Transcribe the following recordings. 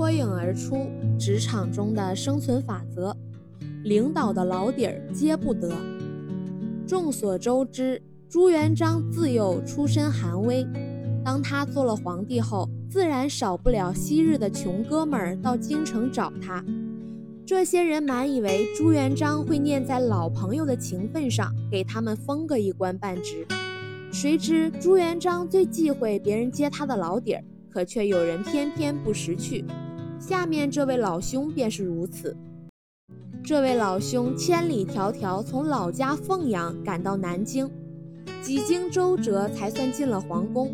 脱颖而出，职场中的生存法则，领导的老底儿揭不得。众所周知，朱元璋自幼出身寒微，当他做了皇帝后，自然少不了昔日的穷哥们儿到京城找他。这些人满以为朱元璋会念在老朋友的情分上，给他们封个一官半职。谁知朱元璋最忌讳别人揭他的老底儿。可却有人偏偏不识趣，下面这位老兄便是如此。这位老兄千里迢迢从老家凤阳赶到南京，几经周折才算进了皇宫。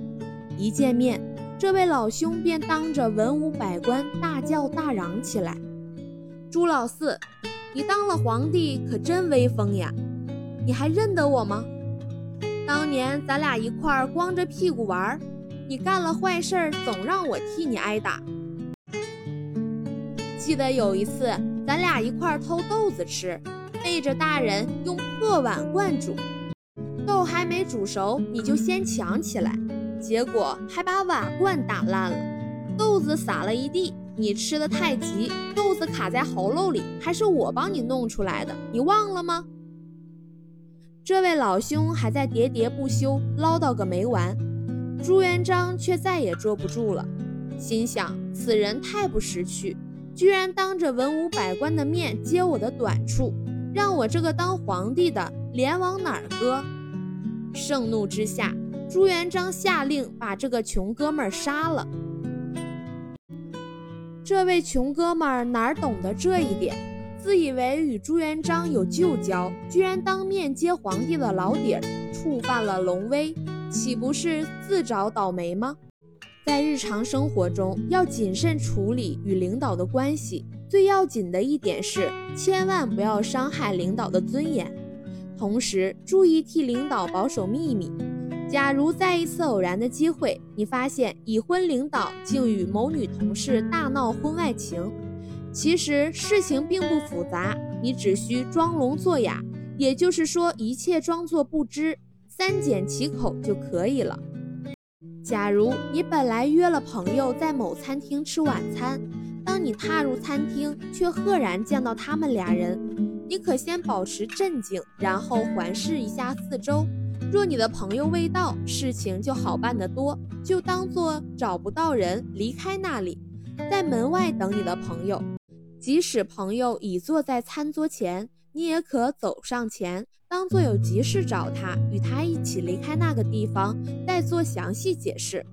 一见面，这位老兄便当着文武百官大叫大嚷起来：“朱老四，你当了皇帝可真威风呀！你还认得我吗？当年咱俩一块儿光着屁股玩。”你干了坏事儿，总让我替你挨打。记得有一次，咱俩一块儿偷豆子吃，背着大人用破碗罐煮，豆还没煮熟，你就先抢起来，结果还把瓦罐打烂了，豆子撒了一地。你吃的太急，豆子卡在喉咙里，还是我帮你弄出来的，你忘了吗？这位老兄还在喋喋不休，唠叨个没完。朱元璋却再也坐不住了，心想：此人太不识趣，居然当着文武百官的面揭我的短处，让我这个当皇帝的脸往哪儿搁？盛怒之下，朱元璋下令把这个穷哥们儿杀了。这位穷哥们儿哪懂得这一点，自以为与朱元璋有旧交，居然当面揭皇帝的老底儿，触犯了龙威。岂不是自找倒霉吗？在日常生活中，要谨慎处理与领导的关系。最要紧的一点是，千万不要伤害领导的尊严，同时注意替领导保守秘密。假如在一次偶然的机会，你发现已婚领导竟与某女同事大闹婚外情，其实事情并不复杂，你只需装聋作哑，也就是说，一切装作不知。三缄其口就可以了。假如你本来约了朋友在某餐厅吃晚餐，当你踏入餐厅，却赫然见到他们俩人，你可先保持镇静，然后环视一下四周。若你的朋友未到，事情就好办得多，就当做找不到人，离开那里，在门外等你的朋友。即使朋友已坐在餐桌前。你也可走上前，当做有急事找他，与他一起离开那个地方，再做详细解释。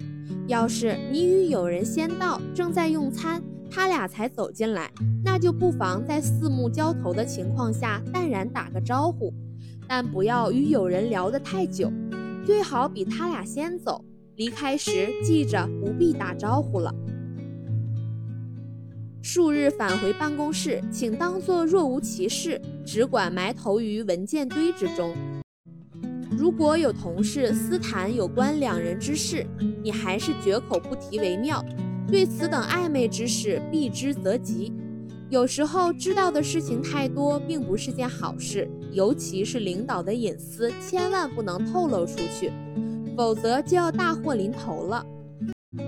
要是你与友人先到，正在用餐，他俩才走进来，那就不妨在四目交投的情况下淡然打个招呼，但不要与友人聊得太久，最好比他俩先走。离开时记着不必打招呼了。数日返回办公室，请当作若无其事，只管埋头于文件堆之中。如果有同事私谈有关两人之事，你还是绝口不提为妙。对此等暧昧之事，避之则吉。有时候知道的事情太多，并不是件好事，尤其是领导的隐私，千万不能透露出去，否则就要大祸临头了。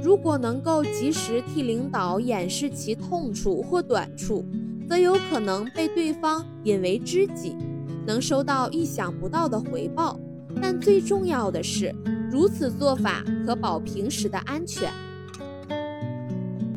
如果能够及时替领导掩饰其痛处或短处，则有可能被对方引为知己，能收到意想不到的回报。但最重要的是，如此做法可保平时的安全。